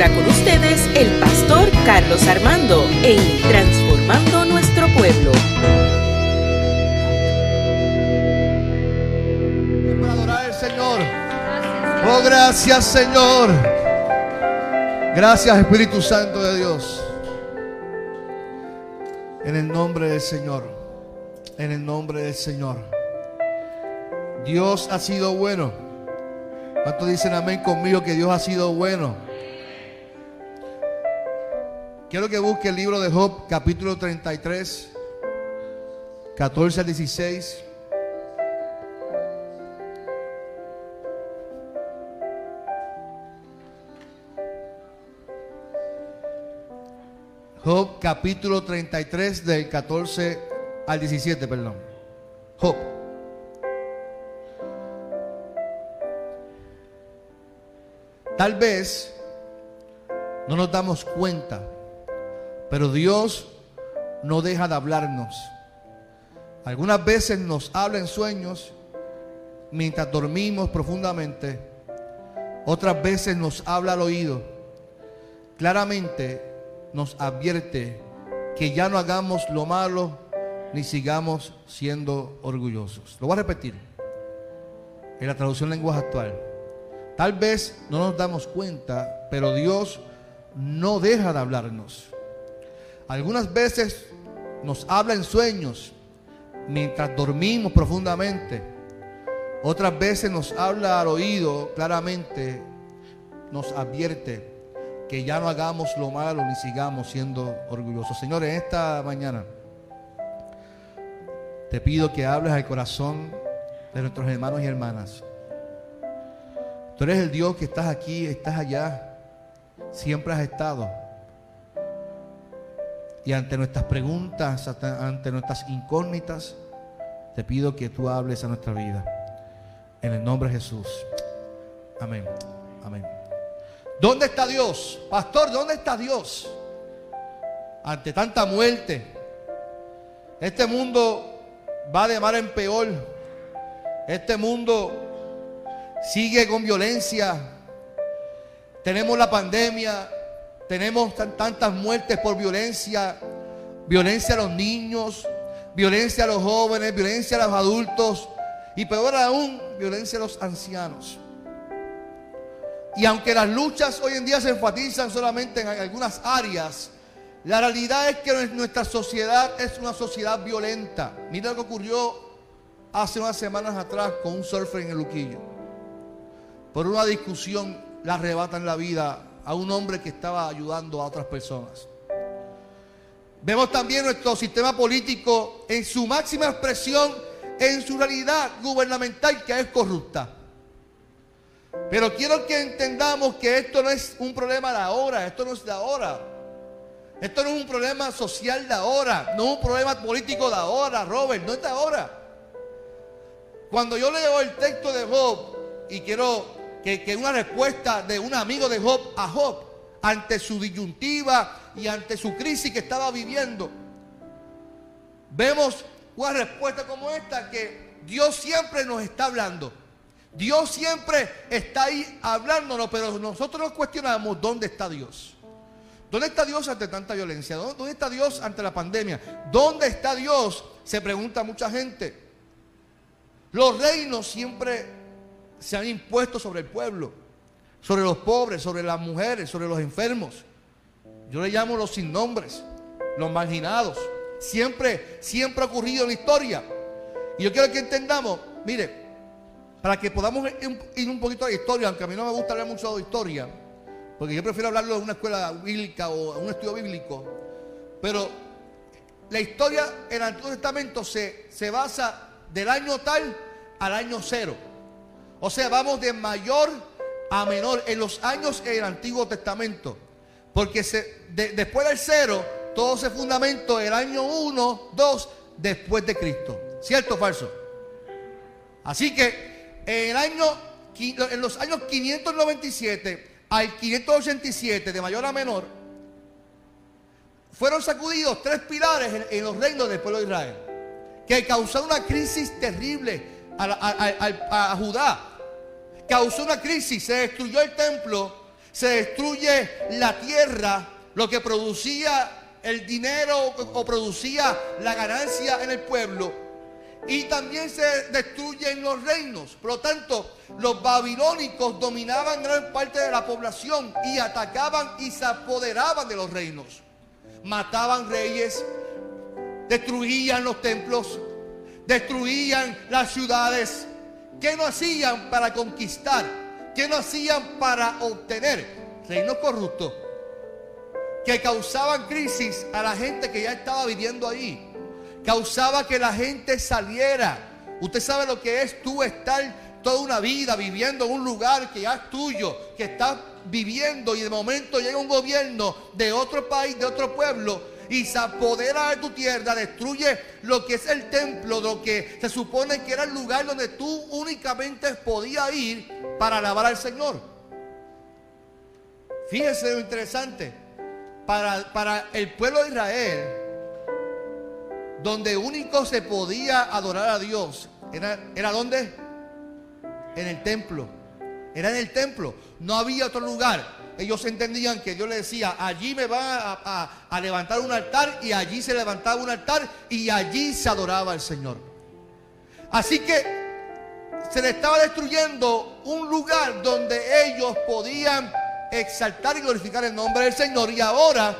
ahora con ustedes el pastor Carlos Armando en Transformando Nuestro Pueblo. Para adorar al Señor. Oh, gracias Señor. Gracias Espíritu Santo de Dios. En el nombre del Señor. En el nombre del Señor. Dios ha sido bueno. ¿Cuántos dicen amén conmigo que Dios ha sido bueno? Quiero que busque el libro de Job, capítulo 33, 14 al 16. Job capítulo 33 del 14 al 17, perdón. Job. Tal vez no nos damos cuenta, pero Dios no deja de hablarnos. Algunas veces nos habla en sueños mientras dormimos profundamente. Otras veces nos habla al oído. Claramente nos advierte que ya no hagamos lo malo ni sigamos siendo orgullosos. Lo voy a repetir en la traducción lenguaje actual. Tal vez no nos damos cuenta, pero Dios no deja de hablarnos. Algunas veces nos habla en sueños mientras dormimos profundamente. Otras veces nos habla al oído claramente, nos advierte que ya no hagamos lo malo ni sigamos siendo orgullosos. Señor, en esta mañana te pido que hables al corazón de nuestros hermanos y hermanas. Tú eres el Dios que estás aquí, estás allá, siempre has estado. Y ante nuestras preguntas, ante nuestras incógnitas, te pido que tú hables a nuestra vida. En el nombre de Jesús. Amén. Amén. ¿Dónde está Dios? Pastor, ¿dónde está Dios? Ante tanta muerte. Este mundo va de mal en peor. Este mundo sigue con violencia. Tenemos la pandemia. Tenemos tantas muertes por violencia. Violencia a los niños. Violencia a los jóvenes. Violencia a los adultos. Y peor aún, violencia a los ancianos. Y aunque las luchas hoy en día se enfatizan solamente en algunas áreas, la realidad es que nuestra sociedad es una sociedad violenta. Mira lo que ocurrió hace unas semanas atrás con un surfer en el Luquillo. Por una discusión le arrebatan la vida a un hombre que estaba ayudando a otras personas. Vemos también nuestro sistema político en su máxima expresión, en su realidad gubernamental que es corrupta. Pero quiero que entendamos que esto no es un problema de ahora, esto no es de ahora. Esto no es un problema social de ahora, no es un problema político de ahora, Robert, no es de ahora. Cuando yo leo el texto de Job y quiero que, una respuesta de un amigo de Job a Job ante su disyuntiva y ante su crisis que estaba viviendo, vemos una respuesta como esta que Dios siempre nos está hablando. Dios siempre está ahí hablándonos, pero nosotros nos cuestionamos dónde está Dios. ¿Dónde está Dios ante tanta violencia? ¿Dónde está Dios ante la pandemia? ¿Dónde está Dios? Se pregunta mucha gente. Los reinos siempre se han impuesto sobre el pueblo, sobre los pobres, sobre las mujeres, sobre los enfermos. Yo le llamo los sin nombres, los marginados. Siempre, siempre ha ocurrido en la historia. Y yo quiero que entendamos, mire, para que podamos ir un poquito a la historia, aunque a mí no me gusta hablar mucho de historia, porque yo prefiero hablarlo en una escuela bíblica o en un estudio bíblico, pero la historia en el Antiguo Testamento se, se basa del año tal al año cero. O sea, vamos de mayor a menor en los años en el Antiguo Testamento. Porque se, después del cero, todo se fundamento el año 1, 2, después de Cristo. ¿Cierto o falso? Así que en, el año, en los años 597 al 587, de mayor a menor, fueron sacudidos tres pilares en, en los reinos del pueblo de Israel, que causaron una crisis terrible a, a, a, a Judá. Causó una crisis, se destruyó el templo, se destruye la tierra, lo que producía el dinero o producía la ganancia en el pueblo. Y también se destruyen los reinos. Por lo tanto, los babilónicos dominaban gran parte de la población y atacaban y se apoderaban de los reinos. Mataban reyes, destruían los templos, destruían las ciudades. ¿Qué no hacían para conquistar? ¿Qué no hacían para obtener? Reinos corruptos que causaban crisis a la gente que ya estaba viviendo ahí. Causaba que la gente saliera. Usted sabe lo que es tú estar toda una vida viviendo en un lugar que ya es tuyo, que estás viviendo y de momento llega un gobierno de otro país, de otro pueblo y se apodera de tu tierra, destruye lo que es el templo, lo que se supone que era el lugar donde tú únicamente podías ir para alabar al Señor. Fíjese lo interesante, para, para el pueblo de Israel, donde único se podía adorar a Dios, ¿era, era dónde? En el templo. Era en el templo. No había otro lugar ellos entendían que Dios le decía, allí me va a, levantar un altar y allí se levantaba un altar y allí se adoraba al Señor. Así que se le estaba destruyendo un lugar donde ellos podían exaltar y glorificar el nombre del Señor y ahora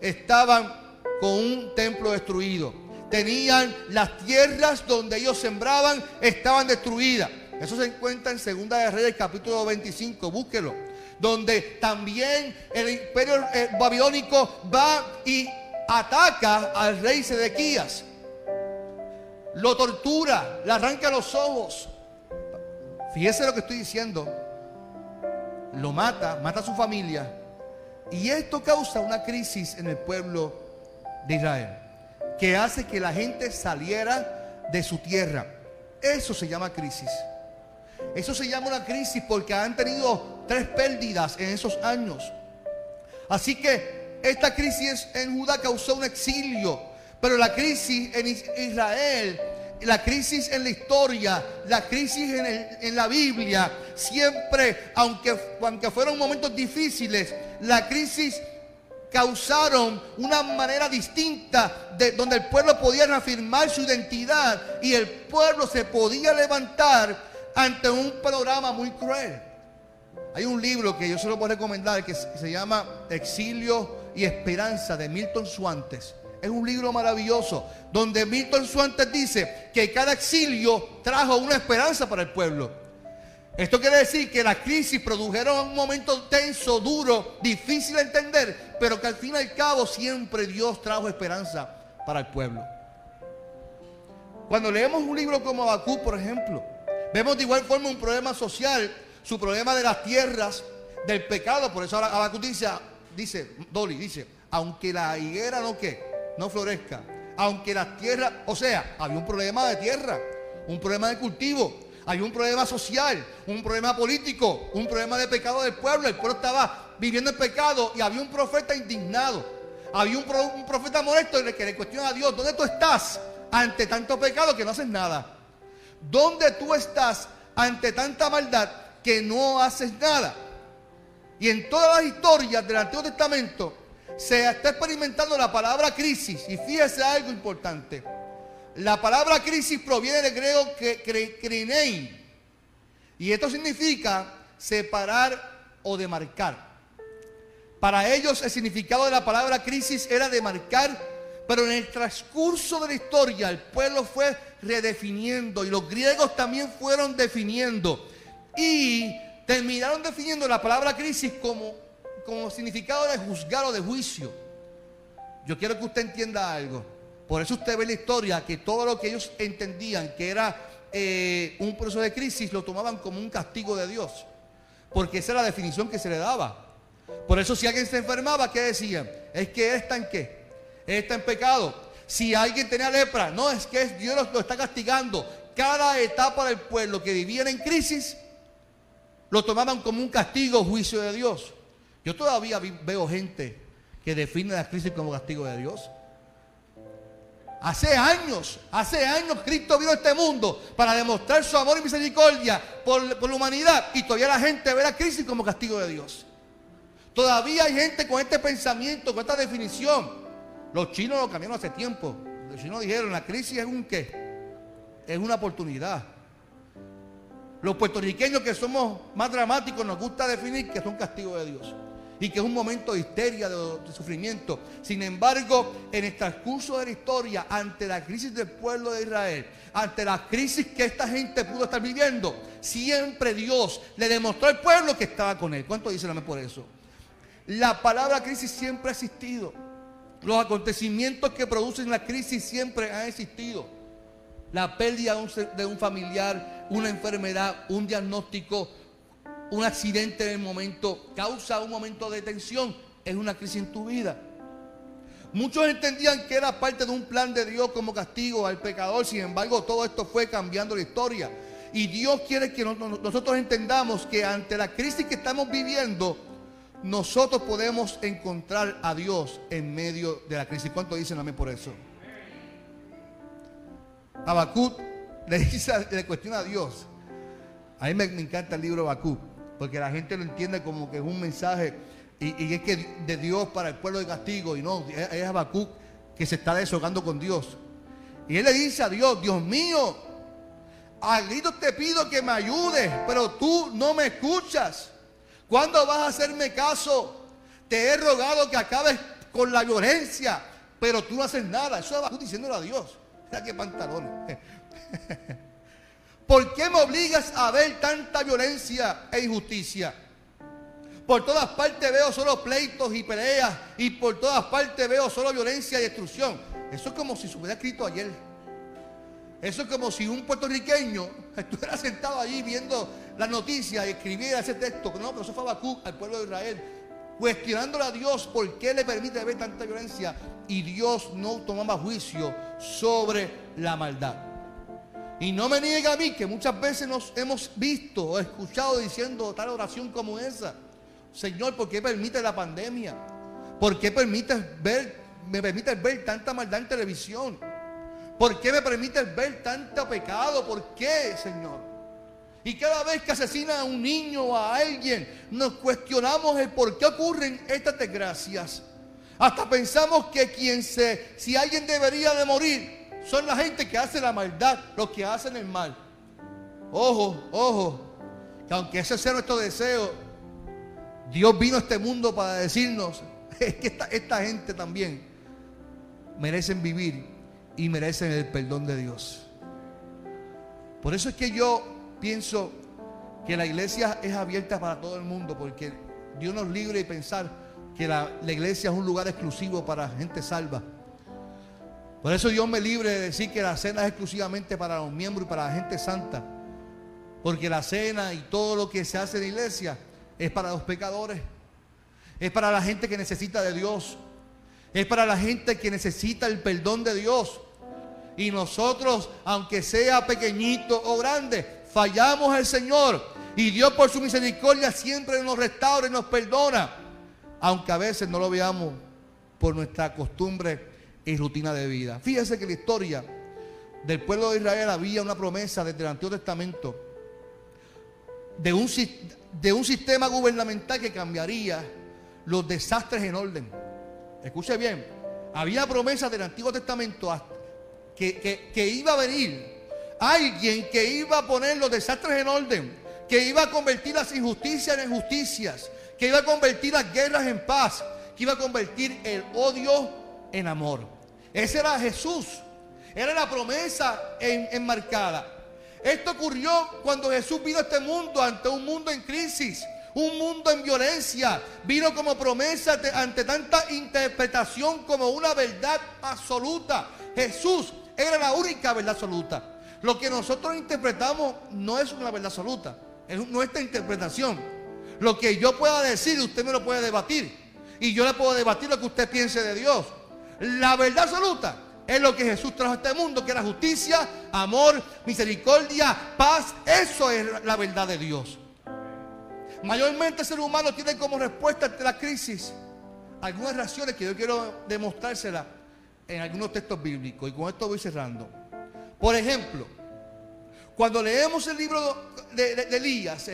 estaban con un templo destruido. Tenían las tierras donde ellos sembraban, estaban destruidas. Eso se encuentra en Segunda de Reyes capítulo 25, búsquelo donde también el imperio eh, babilónico va y ataca al rey Sedequías. Lo tortura, le arranca los ojos. Fíjese lo que estoy diciendo. Lo mata, mata a su familia. Y esto causa una crisis en el pueblo de Israel, que hace que la gente saliera de su tierra. Eso se llama crisis. Eso se llama una crisis porque han tenido tres pérdidas en esos años. Así que esta crisis en Judá causó un exilio. Pero la crisis en Israel, la crisis en la historia, la crisis en, la Biblia, siempre, aunque, aunque fueron momentos difíciles, la crisis causaron una manera distinta de donde el pueblo podía reafirmar su identidad y el pueblo se podía levantar ante un programa muy cruel. Hay un libro que yo se lo puedo recomendar que se llama Exilio y Esperanza de Milton Suantes. Es un libro maravilloso donde Milton Suantes dice que cada exilio trajo una esperanza para el pueblo. Esto quiere decir que la crisis produjeron un momento tenso, duro, difícil de entender, pero que al fin y al cabo siempre Dios trajo esperanza para el pueblo. Cuando leemos un libro como Abacú, por ejemplo, Vemos de igual forma un problema social, su problema de las tierras, del pecado. Por eso Abacú dice, dice, Dolly, dice, aunque la higuera no que, no florezca, aunque las tierras, o sea, había un problema de tierra, un problema de cultivo, había un problema social, un problema político, un problema de pecado del pueblo. El pueblo estaba viviendo el pecado y había un profeta indignado. Había un, un profeta molesto que le cuestiona a Dios, ¿dónde tú estás ante tanto pecado que no haces nada? ¿Dónde tú estás ante tanta maldad que no haces nada? Y en todas las historias del Antiguo Testamento se está experimentando la palabra crisis. Y fíjese algo importante. La palabra crisis proviene del griego krinein. Y esto significa separar o demarcar. Para ellos el significado de la palabra crisis era demarcar, pero en el transcurso de la historia el pueblo fue redefiniendo y los griegos también fueron definiendo y terminaron definiendo la palabra crisis como, como significado de juzgar o de juicio. Yo quiero que usted entienda algo. Por eso usted ve la historia que todo lo que ellos entendían que era eh, un proceso de crisis lo tomaban como un castigo de Dios. Porque esa era la definición que se le daba. Por eso si alguien se enfermaba, ¿qué decían? Es que está en qué? Está en pecado. Si alguien tenía lepra, no es que Dios lo está castigando. Cada etapa del pueblo que vivían en crisis lo tomaban como un castigo, juicio de Dios. Yo todavía veo gente que define la crisis como castigo de Dios. Hace años, hace años Cristo vino a este mundo para demostrar su amor y misericordia por, por, la humanidad y todavía la gente ve la crisis como castigo de Dios. Todavía hay gente con este pensamiento, con esta definición. Los chinos lo cambiaron hace tiempo. Los chinos dijeron, la crisis es un qué? Es una oportunidad. Los puertorriqueños que somos más dramáticos nos gusta definir que son castigos de Dios y que es un momento de histeria, de, sufrimiento. Sin embargo, en el transcurso de la historia, ante la crisis del pueblo de Israel, ante la crisis que esta gente pudo estar viviendo, siempre Dios le demostró al pueblo que estaba con él. ¿Cuánto dicen por eso? La palabra crisis siempre ha existido. Los acontecimientos que producen la crisis siempre han existido. La pérdida de un familiar, una enfermedad, un diagnóstico, un accidente en el momento, causa un momento de tensión, es una crisis en tu vida. Muchos entendían que era parte de un plan de Dios como castigo al pecador, sin embargo todo esto fue cambiando la historia. Y Dios quiere que nosotros entendamos que ante la crisis que estamos viviendo, nosotros podemos encontrar a Dios en medio de la crisis. ¿Cuánto dicen amén por eso? Habacuc le, dice, le cuestiona a Dios. A mí me, encanta el libro Habacuc porque la gente lo entiende como que es un mensaje y, es que de Dios para el pueblo de castigo y no, es, es que se está deshogando con Dios. Y él le dice a Dios, Dios mío, a gritos te pido que me ayudes, pero tú no me escuchas. ¿Cuándo vas a hacerme caso? Te he rogado que acabes con la violencia, pero tú no haces nada. Eso es Habacuc diciéndole a Dios. Pantalones. ¿Por qué me obligas a ver tanta violencia e injusticia? Por todas partes veo solo pleitos y peleas y por todas partes veo solo violencia y destrucción. Eso es como si se hubiera escrito ayer. Eso es como si un puertorriqueño estuviera sentado allí viendo las noticias y escribiera ese texto. No, pero eso fue al pueblo de Israel, cuestionándole a Dios por qué le permite ver tanta violencia y Dios no tomaba juicio sobre la maldad. Y no me niega a mí que muchas veces nos hemos visto o escuchado diciendo tal oración como esa. Señor, ¿por qué permite la pandemia? ¿Por qué permites ver, me permites ver tanta maldad en televisión? ¿Por qué me permites ver tanto pecado? ¿Por qué, Señor? Y cada vez que asesina a un niño o a alguien, nos cuestionamos el por qué ocurren estas desgracias. Hasta pensamos que quien se, si alguien debería de morir, son la gente que hace la maldad, los que hacen el mal. Ojo, ojo, que aunque ese sea nuestro deseo, Dios vino a este mundo para decirnos es que esta, gente también merecen vivir y merecen el perdón de Dios. Por eso es que yo pienso que la iglesia es abierta para todo el mundo, porque Dios nos libre de pensar que la, iglesia es un lugar exclusivo para gente salva. Por eso Dios me libre de decir que la cena es exclusivamente para los miembros y para la gente santa. Porque la cena y todo lo que se hace en la iglesia es para los pecadores. Es para la gente que necesita de Dios. Es para la gente que necesita el perdón de Dios. Y nosotros, aunque sea pequeñito o grande, fallamos al Señor. Y Dios por su misericordia siempre nos restaura y nos perdona. Aunque a veces no lo veamos por nuestra costumbre y rutina de vida. Fíjese que la historia del pueblo de Israel había una promesa desde el Antiguo Testamento de un, de un sistema gubernamental que cambiaría los desastres en orden. Escuche bien, había promesa del Antiguo Testamento que, que iba a venir alguien que iba a poner los desastres en orden, que iba a convertir las injusticias en injusticias, que iba a convertir las guerras en paz, que iba a convertir el odio en amor. Ese era Jesús. Era la promesa enmarcada. Esto ocurrió cuando Jesús vino a este mundo, ante un mundo en crisis, un mundo en violencia. Vino como promesa ante tanta interpretación como una verdad absoluta. Jesús era la única verdad absoluta. Lo que nosotros interpretamos no es una verdad absoluta, es nuestra interpretación. Lo que yo pueda decir, usted me lo puede debatir. Y yo le puedo debatir lo que usted piense de Dios. La verdad absoluta es lo que Jesús trajo a este mundo, que era justicia, amor, misericordia, paz. Eso es la verdad de Dios. Mayormente el ser humano tiene como respuesta ante la crisis algunas reacciones que yo quiero demostrárselas en algunos textos bíblicos. Y con esto voy cerrando. Por ejemplo, cuando leemos el libro de, Elías,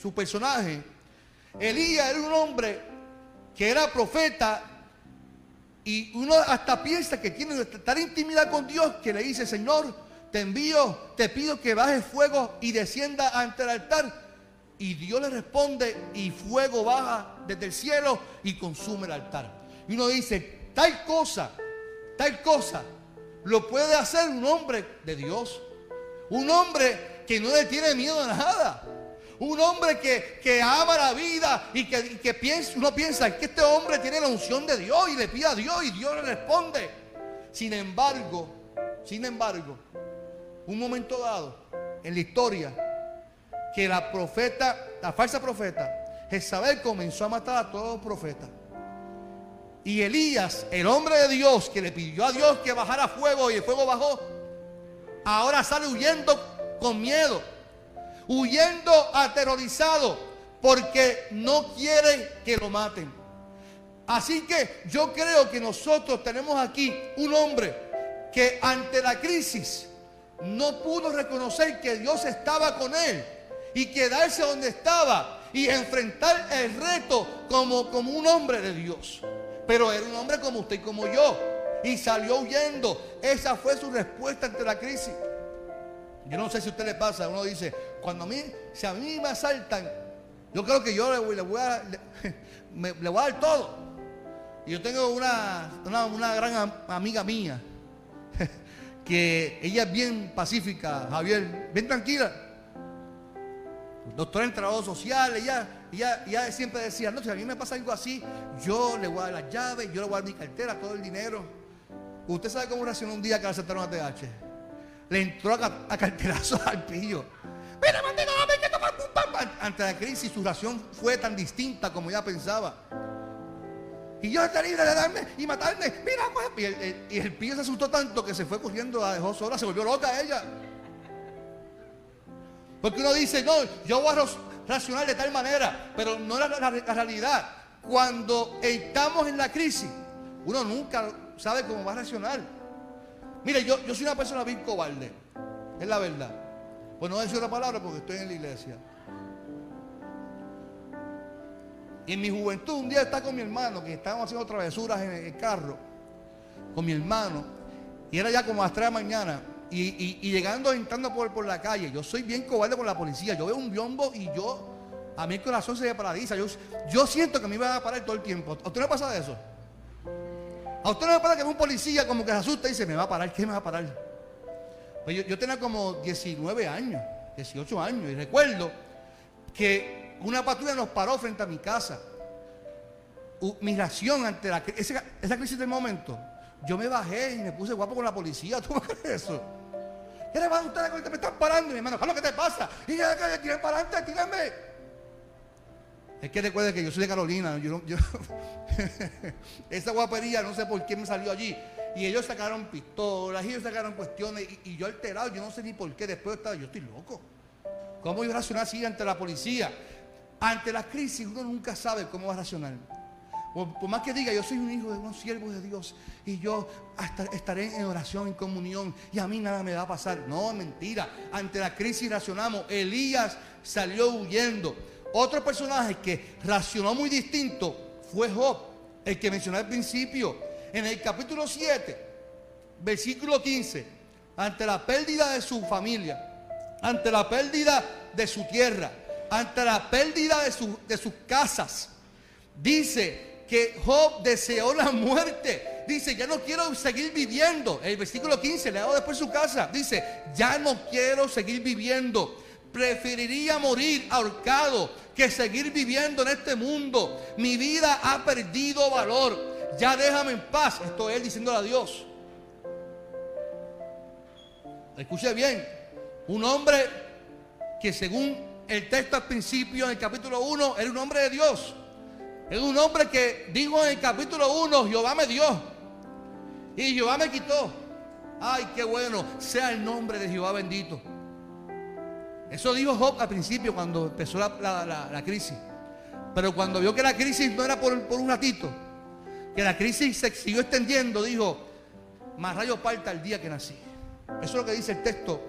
su personaje, Elías era un hombre que era profeta y uno hasta piensa que tiene tal intimidad con Dios que le dice, Señor, te envío, te pido que bajes fuego y descienda ante el altar. Y Dios le responde y fuego baja desde el cielo y consume el altar. Y uno dice, tal cosa, tal cosa, lo puede hacer un hombre de Dios. Un hombre que no le tiene miedo a nada. Un hombre que, ama la vida y que, piensa, uno piensa que este hombre tiene la unción de Dios y le pide a Dios y Dios le responde. Sin embargo, sin embargo, un momento dado en la historia que la profeta, la falsa profeta, Jezabel comenzó a matar a todos los profetas. Y Elías, el hombre de Dios que le pidió a Dios que bajara fuego y el fuego bajó, ahora sale huyendo con miedo huyendo aterrorizado porque no quiere que lo maten. Así que yo creo que nosotros tenemos aquí un hombre que ante la crisis no pudo reconocer que Dios estaba con él y quedarse donde estaba y enfrentar el reto como, como un hombre de Dios. Pero era un hombre como usted y como yo y salió huyendo. Esa fue su respuesta ante la crisis. Yo no sé si a usted le pasa, uno dice, cuando a mí, si a mí me asaltan, yo creo que yo le, voy, a, dar todo. Y yo tengo una, una, gran amiga mía, que ella es bien pacífica, Javier, bien tranquila. Doctora en trabajo social, ella, ella, siempre decía, no, si a mí me pasa algo así, yo le voy a dar las llaves, yo le voy a dar mi cartera, todo el dinero. Usted sabe cómo reaccionó un día que le aceptaron a TH le entró a, carterazo al pillo. Mira, maldito, dame que tomar Ante la crisis, su ración fue tan distinta como ella pensaba. Y yo está libre de darme y matarme. Mira, pues. Y el, y el pillo se asustó tanto que se fue corriendo, la dejó sola, se volvió loca ella. Porque uno dice, no, yo voy a racionar de tal manera, pero no es la, realidad. Cuando estamos en la crisis, uno nunca sabe cómo va a reaccionar. Mire, yo, yo soy una persona bien cobarde. Es la verdad. Pues no voy a decir otra palabra porque estoy en la iglesia. En mi juventud, un día estaba con mi hermano, que estábamos haciendo travesuras en el carro, con mi hermano, y era ya como a las 3 de la mañana, y, llegando, entrando por, por, la calle, yo soy bien cobarde con la policía, yo veo un biombo y yo, a mi corazón se me paraliza, yo, siento que me iba a parar todo el tiempo. ¿A usted no pasa de eso? A usted no me pasa que un policía como que se asusta y dice, me va a parar, ¿qué me va a parar? Pues yo, tenía como 19 años, 18 años, y recuerdo que una patrulla nos paró frente a mi casa. mi reacción ante la, esa, esa crisis del momento, yo me bajé y me puse guapo con la policía. ¿Tú crees eso? ¿Qué le va a usted? Me están parando, mi hermano. ¿Qué te pasa? Y ya, que para adelante, tírame. Es que recuerde que yo soy de Carolina. esa guapería no sé por qué me salió allí. Y ellos sacaron pistolas, y ellos sacaron cuestiones. Y, yo alterado, yo no sé ni por qué. Después estaba, yo estoy loco. ¿Cómo iba a reaccionar así ante la policía? Ante la crisis uno nunca sabe cómo va a Por, más que diga, yo soy un hijo de unos siervos de Dios y yo hasta estaré en oración, en comunión y a mí nada me va a pasar. No, mentira. Ante la crisis reaccionamos. Elías salió huyendo. Otro personaje que racionó muy distinto fue Job, el que mencioné al principio. En el capítulo 7, versículo 15, ante la pérdida de su familia, ante la pérdida de su tierra, ante la pérdida de, de sus casas, dice que Job deseó la muerte. Dice, ya no quiero seguir viviendo. El versículo 15, le hago después su casa. Dice, ya no quiero seguir viviendo preferiría morir ahorcado que seguir viviendo en este mundo. Mi vida ha perdido valor. Ya déjame en paz. Esto es diciéndole a Dios. Escuche bien. Un hombre que según el texto al principio, en el capítulo 1, era un hombre de Dios. Es un hombre que dijo en el capítulo 1, Jehová me dio. Y Jehová me quitó. Ay, qué bueno. Sea el nombre de Jehová bendito. Eso dijo Job al principio cuando empezó la, crisis. Pero cuando vio que la crisis no era por, un ratito, que la crisis se siguió extendiendo, dijo, más rayo parta el día que nací. Eso es lo que dice el texto,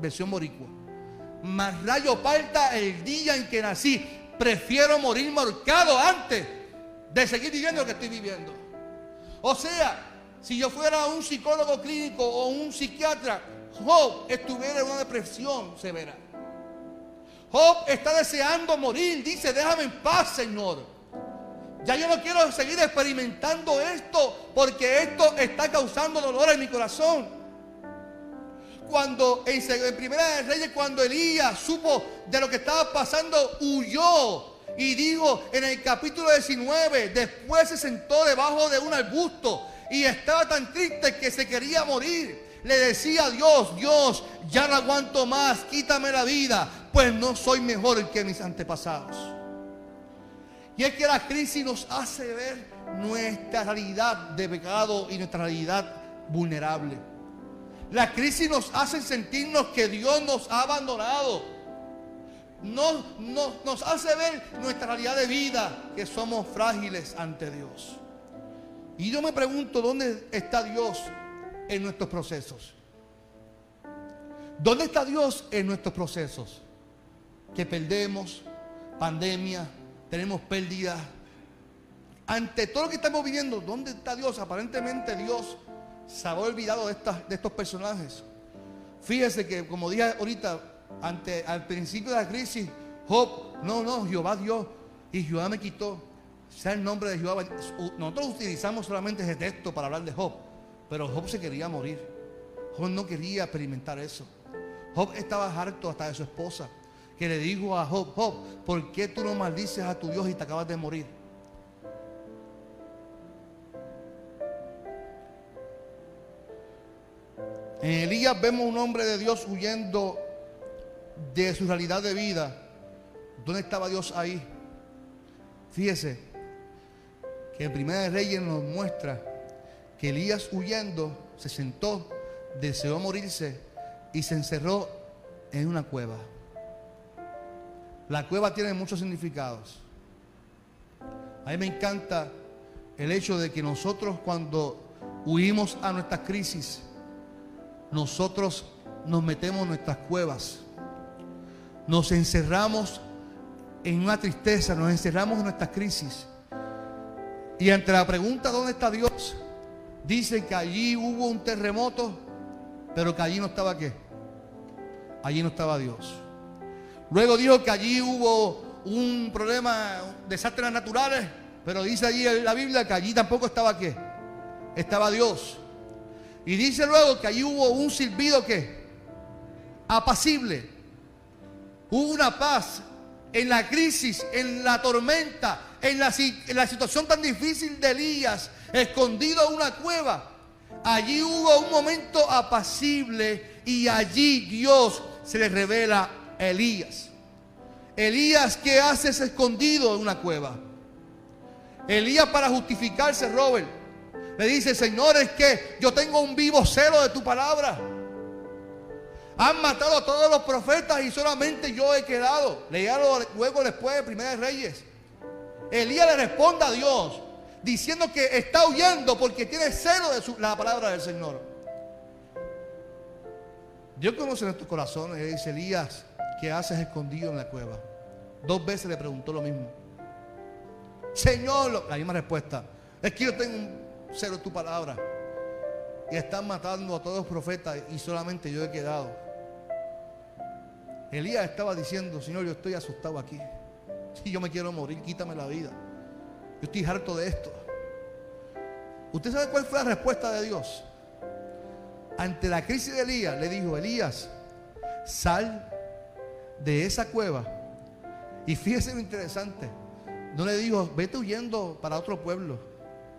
versión boricua. Más rayo parta el día en que nací. Prefiero morir marcado antes de seguir viviendo lo que estoy viviendo. O sea, si yo fuera un psicólogo clínico o un psiquiatra, Job estuviera en una depresión severa. Job está deseando morir. Dice, déjame en paz, Señor. Ya yo no quiero seguir experimentando esto porque esto está causando dolor en mi corazón. Cuando en, en Primera de Reyes, cuando Elías supo de lo que estaba pasando, huyó. Y dijo en el capítulo 19, después se sentó debajo de un arbusto y estaba tan triste que se quería morir. Le decía a Dios, Dios, ya no aguanto más, quítame la vida, pues no soy mejor que mis antepasados. Y es que la crisis nos hace ver nuestra realidad de pecado y nuestra realidad vulnerable. La crisis nos hace sentirnos que Dios nos ha abandonado. Nos, nos hace ver nuestra realidad de vida, que somos frágiles ante Dios. Y yo me pregunto, ¿dónde está Dios en nuestros procesos? ¿Dónde está Dios en nuestros procesos? Que perdemos, pandemia, tenemos pérdidas. Ante todo lo que estamos viviendo, ¿dónde está Dios? Aparentemente Dios se ha olvidado de, estas, de estos personajes. Fíjese que, como dije ahorita, ante, al principio de la crisis, Job, no, no, Jehová Dios, y Jehová me quitó. Sea el nombre de Jehová. Nosotros utilizamos solamente ese texto para hablar de Job, pero Job se quería morir. Job no quería experimentar eso. Job estaba harto hasta de su esposa, que le dijo a Job, Job, ¿por qué tú no maldices a tu Dios y te acabas de morir? En Elías vemos un hombre de Dios huyendo de su realidad de vida. ¿Dónde estaba Dios ahí? Fíjese que en Primera de Reyes nos muestra que Elías huyendo se sentó, deseó morirse y se encerró en una cueva. La cueva tiene muchos significados. A mí me encanta el hecho de que nosotros cuando huimos a nuestras crisis, nosotros nos metemos en nuestras cuevas, nos encerramos en una tristeza, nos encerramos en nuestras crisis. Y ante la pregunta ¿dónde está Dios? Dicen que allí hubo un terremoto, pero que allí no estaba qué. Allí no estaba Dios. Luego dijo que allí hubo un problema, desastres naturales, pero dice allí la Biblia que allí tampoco estaba qué. Estaba Dios. Y dice luego que allí hubo un silbido que apacible. Hubo una paz en la crisis, en la tormenta, en la, en la situación tan difícil de Elías, escondido en una cueva. Allí hubo un momento apacible y allí Dios se le revela a Elías. Elías, ¿qué hace escondido en una cueva? Elías para justificarse, Robert, le dice, Señor, es que yo tengo un vivo celo de tu palabra. Han matado a todos los profetas y solamente yo he quedado. Leíalo luego después de Primera de Reyes. Elías le responde a Dios diciendo que está huyendo porque tiene celo de la palabra del Señor. Dios conoce nuestros corazones y dice, Elías, ¿qué haces escondido en la cueva? Dos veces le preguntó lo mismo. Señor, la misma respuesta. Es que yo tengo un cero tu palabra. Y están matando a todos los profetas y solamente yo he quedado. Elías estaba diciendo, Señor, yo estoy asustado aquí. Si yo me quiero morir, quítame la vida. Yo estoy harto de esto. ¿Usted sabe cuál fue la respuesta de Dios? Ante la crisis de Elías, le dijo, Elías, sal de esa cueva. Y fíjese lo interesante. No le dijo, vete huyendo para otro pueblo.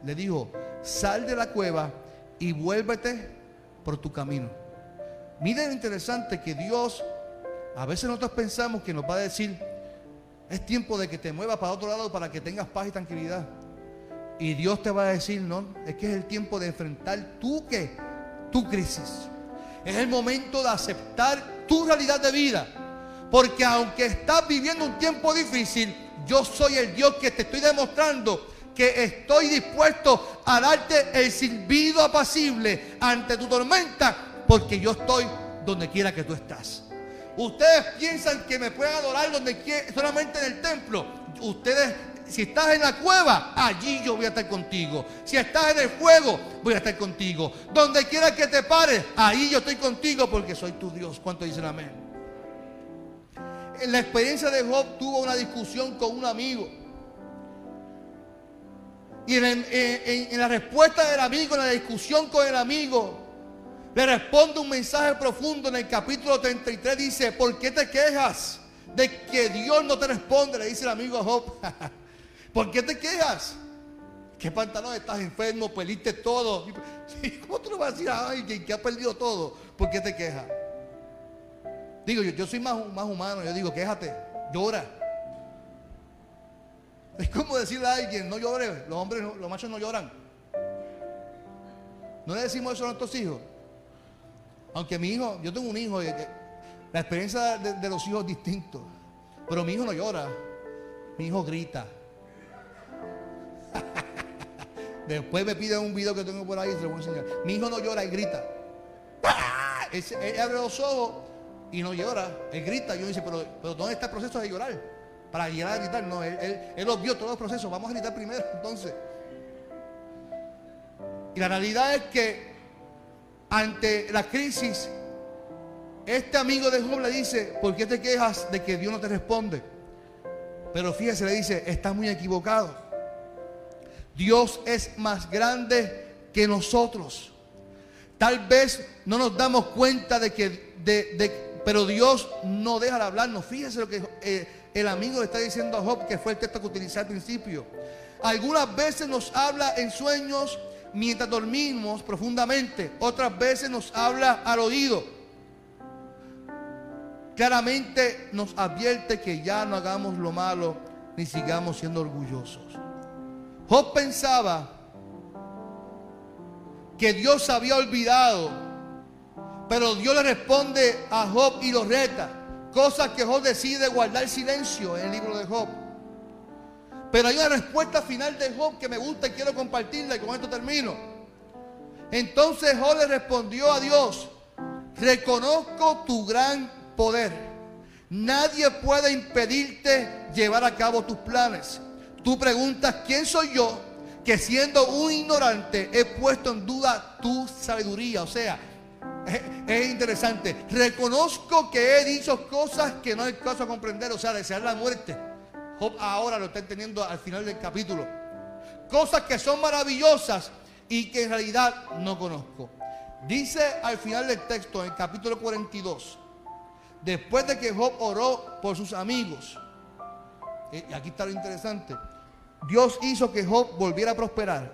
Le dijo, sal de la cueva y vuélvete por tu camino. Miren lo interesante que Dios, a veces nosotros pensamos que nos va a decir, es tiempo de que te muevas para otro lado para que tengas paz y tranquilidad. Y Dios te va a decir, no, es que es el tiempo de enfrentar tu que, tu crisis. Es el momento de aceptar tu realidad de vida. Porque aunque estás viviendo un tiempo difícil, yo soy el Dios que te estoy demostrando que estoy dispuesto a darte el silbido apacible ante tu tormenta, porque yo estoy donde quiera que tú estás. Ustedes piensan que me pueden adorar donde quiera, solamente en el templo. Ustedes si estás en la cueva, allí yo voy a estar contigo. Si estás en el fuego, voy a estar contigo. Donde quiera que te pares, ahí yo estoy contigo porque soy tu Dios. ¿Cuánto dicen amén? En la experiencia de Job tuvo una discusión con un amigo. Y en, en, la respuesta del amigo, en la discusión con el amigo, le responde un mensaje profundo en el capítulo 33. Dice, ¿por qué te quejas de que Dios no te responde? Le dice el amigo a Job. ¿Por qué te quejas? ¿Qué pantalón estás enfermo? Perdiste todo. ¿Cómo tú le vas a decir a alguien que ha perdido todo? ¿Por qué te quejas? Digo, yo, yo soy más, más humano. Yo digo, quéjate, llora. Es como decirle a alguien, no llore. Los hombres, los machos no lloran. No le decimos eso a nuestros hijos. Aunque mi hijo, yo tengo un hijo, la experiencia de, los hijos es distinta. Pero mi hijo no llora. Mi hijo grita. Después me piden un video que tengo por ahí, se lo voy a enseñar. Mi hijo no llora, él grita. Él, abre los ojos y no llora, él grita. Yo dice, pero, pero ¿dónde está el proceso de llorar? Para llegar a gritar, no, él, él, él los vio todos los procesos. Vamos a gritar primero, entonces. Y la realidad es que ante la crisis, este amigo de Job le dice, ¿por qué te quejas de que Dios no te responde? Pero fíjese, le dice, estás muy equivocado. Dios es más grande que nosotros. Tal vez no nos damos cuenta de que, de, pero Dios no deja de hablarnos. Fíjese lo que eh, el amigo le está diciendo a Job, que fue el texto que utilicé al principio. Algunas veces nos habla en sueños mientras dormimos profundamente. Otras veces nos habla al oído. Claramente nos advierte que ya no hagamos lo malo ni sigamos siendo orgullosos. Job pensaba que Dios había olvidado, pero Dios le responde a Job y lo reta, cosa que Job decide guardar silencio en el libro de Job. Pero hay una respuesta final de Job que me gusta y quiero compartirla y con esto termino. Entonces Job le respondió a Dios, reconozco tu gran poder. Nadie puede impedirte llevar a cabo tus planes. Tú preguntas, ¿quién soy yo? Que siendo un ignorante he puesto en duda tu sabiduría. O sea, es, interesante. Reconozco que he dicho cosas que no hay caso a comprender. O sea, desear la muerte. Job ahora lo está entendiendo al final del capítulo. Cosas que son maravillosas y que en realidad no conozco. Dice al final del texto, en el capítulo 42, después de que Job oró por sus amigos, eh, y aquí está lo interesante, Dios hizo que Job volviera a prosperar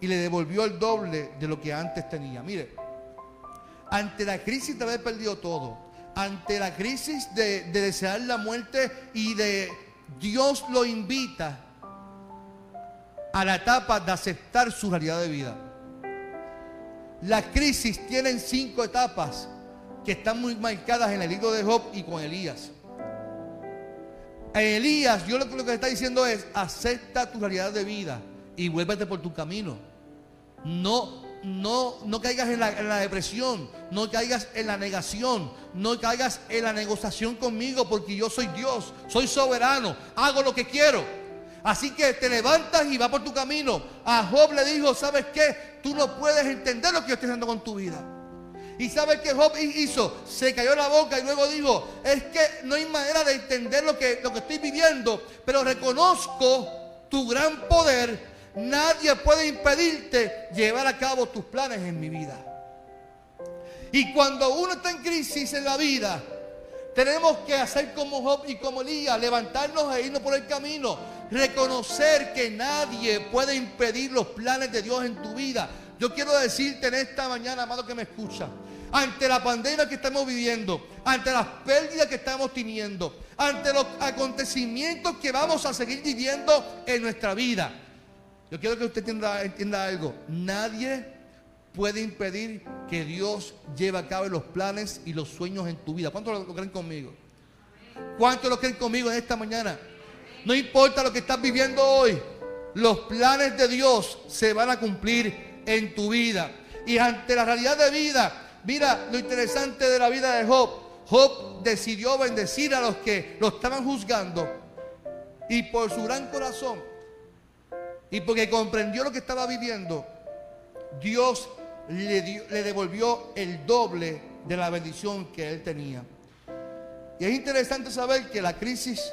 y le devolvió el doble de lo que antes tenía. Mire, ante la crisis de haber perdido todo, ante la crisis de, desear la muerte y de Dios lo invita a la etapa de aceptar su realidad de vida. Las crisis tienen cinco etapas que están muy marcadas en el libro de Job y con Elías. Elías, yo lo, que está diciendo es, acepta tu realidad de vida y vuélvete por tu camino. No, no, no caigas en la, depresión, no caigas en la negación, no caigas en la negociación conmigo porque yo soy Dios, soy soberano, hago lo que quiero. Así que te levantas y vas por tu camino. A Job le dijo, ¿sabes qué? Tú no puedes entender lo que yo estoy haciendo con tu vida. ¿Y sabe qué Job hizo? Se cayó la boca y luego dijo, es que no hay manera de entender lo que, lo que estoy viviendo, pero reconozco tu gran poder. Nadie puede impedirte llevar a cabo tus planes en mi vida. Y cuando uno está en crisis en la vida, tenemos que hacer como Job y como Elías, levantarnos e irnos por el camino, reconocer que nadie puede impedir los planes de Dios en tu vida. Yo quiero decirte en esta mañana, amado que me escucha, ante la pandemia que estamos viviendo, ante las pérdidas que estamos teniendo, ante los acontecimientos que vamos a seguir viviendo en nuestra vida. Yo quiero que usted entienda, algo. Nadie puede impedir que Dios lleve a cabo los planes y los sueños en tu vida. ¿Cuántos lo creen conmigo? ¿Cuántos lo creen conmigo en esta mañana? No importa lo que estás viviendo hoy, los planes de Dios se van a cumplir en tu vida. Y ante la realidad de vida, mira lo interesante de la vida de Job. Job decidió bendecir a los que lo estaban juzgando. Y por su gran corazón y porque comprendió lo que estaba viviendo, Dios le, devolvió el doble de la bendición que él tenía. Y es interesante saber que la crisis,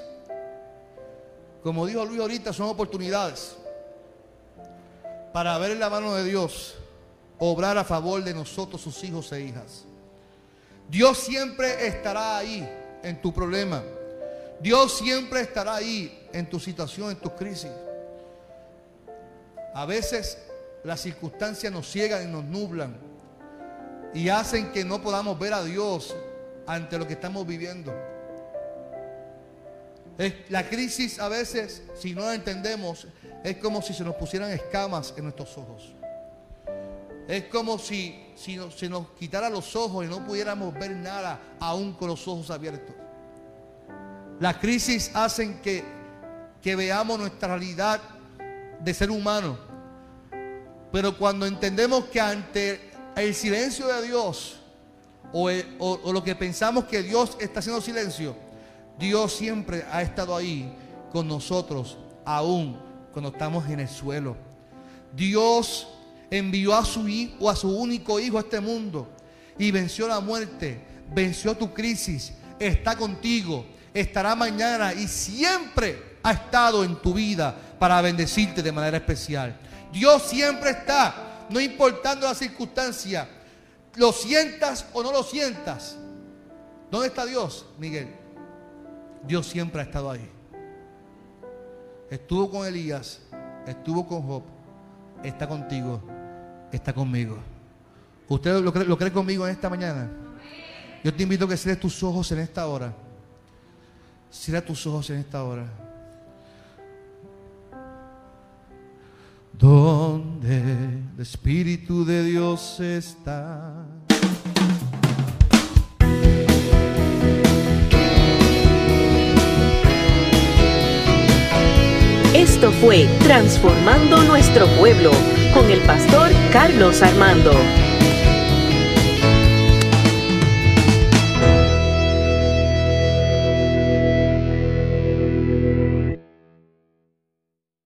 como dijo Luis ahorita, son oportunidades para ver en la mano de Dios obrar a favor de nosotros, sus hijos e hijas. Dios siempre estará ahí en tu problema. Dios siempre estará ahí en tu situación, en tu crisis. A veces las circunstancias nos ciegan y nos nublan y hacen que no podamos ver a Dios ante lo que estamos viviendo. La crisis a veces, si no la entendemos, es como si se nos pusieran escamas en nuestros ojos. Es como si, se nos quitara los ojos y no pudiéramos ver nada aún con los ojos abiertos. Las crisis hacen que veamos nuestra realidad de ser humano. Pero cuando entendemos que ante el silencio de Dios o, o, lo que pensamos que Dios está haciendo silencio, Dios siempre ha estado ahí con nosotros, aún cuando estamos en el suelo. Dios envió a su hijo, a su único hijo a este mundo y venció la muerte, venció tu crisis, está contigo, estará mañana y siempre ha estado en tu vida para bendecirte de manera especial. Dios siempre está, no importando la circunstancia, lo sientas o no lo sientas. ¿Dónde está Dios, Miguel? Dios siempre ha estado ahí. Estuvo con Elías, estuvo con Job, está contigo está conmigo. ¿Usted lo cree, conmigo en esta mañana? Yo te invito a que cierres tus ojos en esta hora. Cierra tus ojos en esta hora. Donde el Espíritu de Dios está. Esto fue Transformando Nuestro Pueblo con el pastor Carlos Armando.